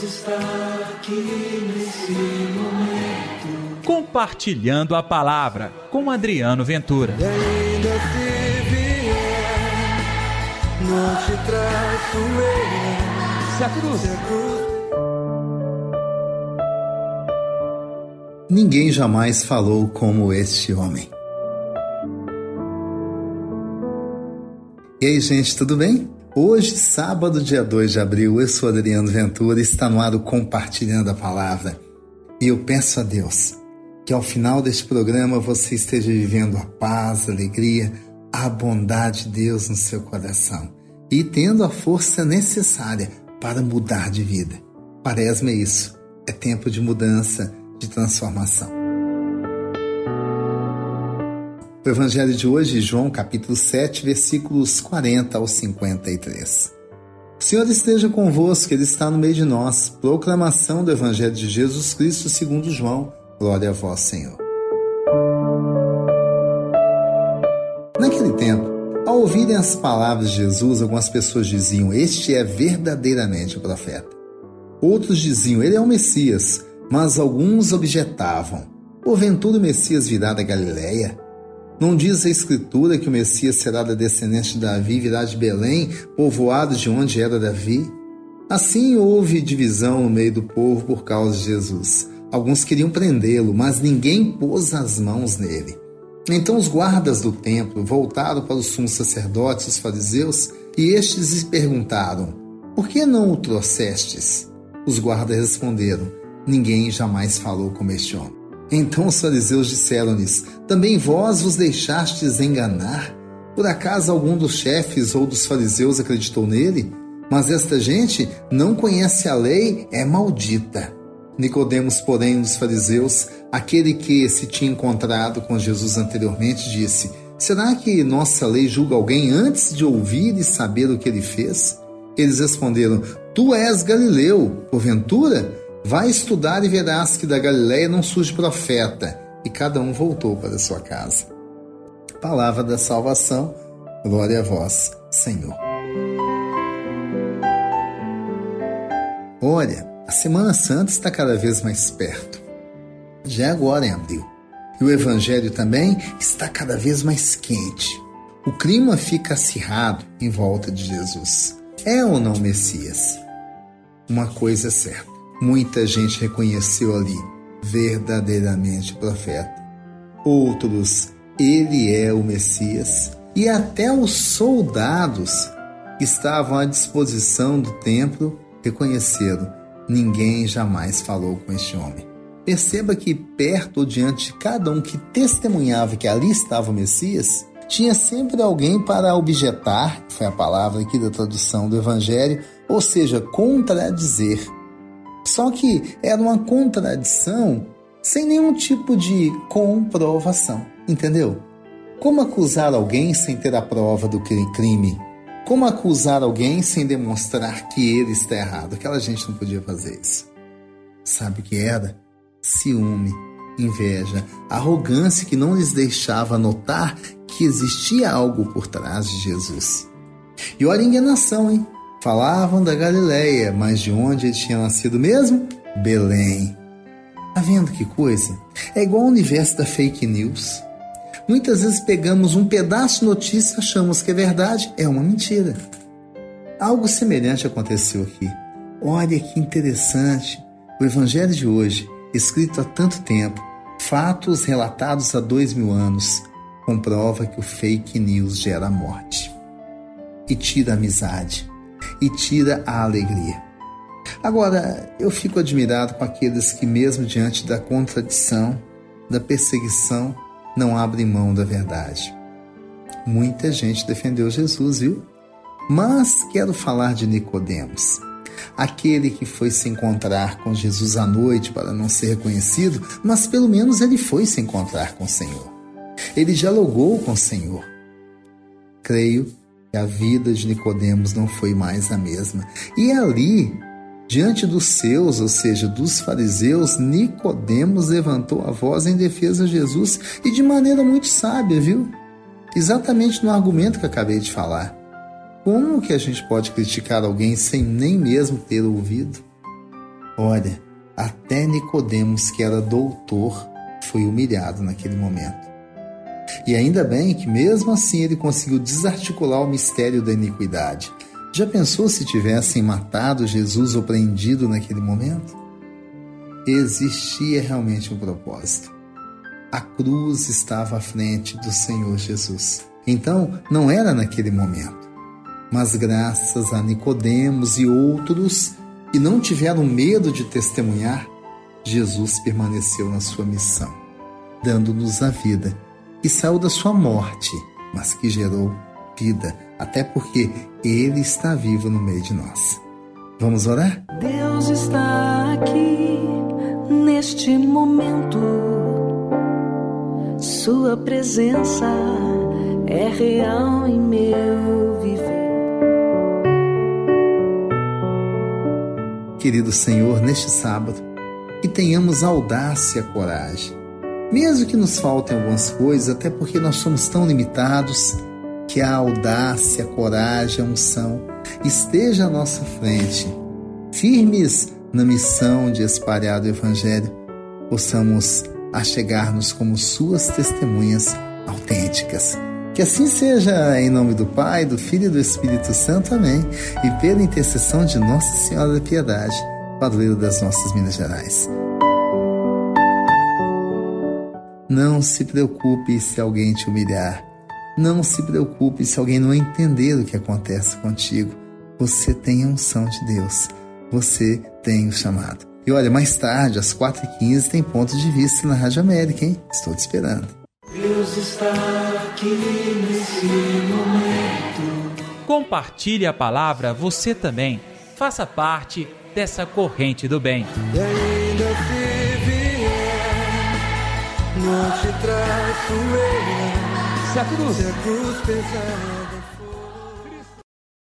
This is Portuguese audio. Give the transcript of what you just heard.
Deus está aqui nesse momento. Compartilhando a palavra com Adriano Ventura. E ainda se vier, não te traço eu. Se a cruz. Se a cruz Ninguém jamais falou como este homem. E aí, gente, tudo bem? Hoje, sábado, dia 2 de abril, eu sou Adriano Ventura está no ar o Compartilhando a Palavra. E eu peço a Deus que ao final deste programa você esteja vivendo a paz, a alegria, a bondade de Deus no seu coração e tendo a força necessária para mudar de vida. Parece-me isso. É tempo de mudança de transformação. O evangelho de hoje, João capítulo 7, versículos 40 ao 53. O Senhor esteja convosco, Ele está no meio de nós. Proclamação do Evangelho de Jesus Cristo segundo João. Glória a vós, Senhor. Naquele tempo, ao ouvirem as palavras de Jesus, algumas pessoas diziam: Este é verdadeiramente o profeta. Outros diziam: Ele é o Messias. Mas alguns objetavam: Porventura o Messias virá da Galiléia? Não diz a Escritura que o Messias será da descendente de Davi e virá de Belém, povoado de onde era Davi? Assim houve divisão no meio do povo por causa de Jesus. Alguns queriam prendê-lo, mas ninguém pôs as mãos nele. Então os guardas do templo voltaram para os sumos sacerdotes, os fariseus, e estes lhe perguntaram: Por que não o trouxestes? Os guardas responderam: ninguém jamais falou como este homem. Então os fariseus disseram-lhes: Também vós vos deixastes enganar? Por acaso algum dos chefes ou dos fariseus acreditou nele? Mas esta gente não conhece a lei, é maldita. Nicodemos, porém, dos fariseus, aquele que se tinha encontrado com Jesus anteriormente, disse: Será que nossa lei julga alguém antes de ouvir e saber o que ele fez? Eles responderam: Tu és Galileu, porventura? Vai estudar e verás que da Galiléia não surge profeta. E cada um voltou para sua casa. Palavra da salvação, glória a vós, Senhor. Olha, a Semana Santa está cada vez mais perto. Já é agora em abril. E o Evangelho também está cada vez mais quente. O clima fica acirrado em volta de Jesus. É ou não Messias? Uma coisa é certa Muita gente reconheceu ali verdadeiramente profeta. Outros, ele é o Messias. E até os soldados que estavam à disposição do templo reconheceram: ninguém jamais falou com este homem. Perceba que perto ou diante de cada um que testemunhava que ali estava o Messias, tinha sempre alguém para objetar, foi a palavra aqui da tradução do Evangelho, ou seja, contradizer só que era uma contradição sem nenhum tipo de comprovação, entendeu? Como acusar alguém sem ter a prova do crime? Como acusar alguém sem demonstrar que ele está errado? Aquela gente não podia fazer isso. Sabe o que era? Ciúme, inveja, arrogância que não lhes deixava notar que existia algo por trás de Jesus. E olha a enganação, hein? Falavam da Galileia, mas de onde ele tinha nascido mesmo? Belém. Tá vendo que coisa? É igual ao universo da fake news. Muitas vezes pegamos um pedaço de notícia achamos que é verdade, é uma mentira. Algo semelhante aconteceu aqui. Olha que interessante. O Evangelho de hoje, escrito há tanto tempo, fatos relatados há dois mil anos, comprova que o fake news gera morte e tira a amizade e tira a alegria. Agora, eu fico admirado com aqueles que, mesmo diante da contradição, da perseguição, não abrem mão da verdade. Muita gente defendeu Jesus, viu? Mas quero falar de Nicodemos, aquele que foi se encontrar com Jesus à noite para não ser reconhecido, mas pelo menos ele foi se encontrar com o Senhor. Ele dialogou com o Senhor. Creio que a vida de Nicodemos não foi mais a mesma. E ali, diante dos seus, ou seja, dos fariseus, Nicodemos levantou a voz em defesa de Jesus e de maneira muito sábia, viu? Exatamente no argumento que acabei de falar. Como que a gente pode criticar alguém sem nem mesmo ter ouvido? Olha, até Nicodemos, que era doutor, foi humilhado naquele momento. E ainda bem que mesmo assim ele conseguiu desarticular o mistério da iniquidade. Já pensou se tivessem matado Jesus ou prendido naquele momento? Existia realmente um propósito. A cruz estava à frente do Senhor Jesus. Então, não era naquele momento. Mas graças a Nicodemos e outros que não tiveram medo de testemunhar, Jesus permaneceu na sua missão, dando-nos a vida, que saiu da sua morte, mas que gerou vida, até porque Ele está vivo no meio de nós. Vamos orar? Deus está aqui neste momento. Sua presença é real em meu viver. Querido Senhor, neste sábado, que tenhamos audácia e coragem. Mesmo que nos faltem algumas coisas, até porque nós somos tão limitados, que a audácia, a coragem, a unção esteja à nossa frente, firmes na missão de espalhar o Evangelho, possamos achegar-nos como Suas testemunhas autênticas. Que assim seja, em nome do Pai, do Filho e do Espírito Santo. Amém. E pela intercessão de Nossa Senhora da Piedade, padroeiro das nossas Minas Gerais. Não se preocupe se alguém te humilhar. Não se preocupe se alguém não entender o que acontece contigo. Você tem a unção de Deus. Você tem o chamado. E olha, mais tarde, às 4h15, tem ponto de vista na Rádio América, hein? Estou te esperando. Deus está aqui nesse momento. Compartilhe a palavra você também. Faça parte dessa corrente do bem. E ainda não te traço eu. Se a cruz Se a cruz pesar.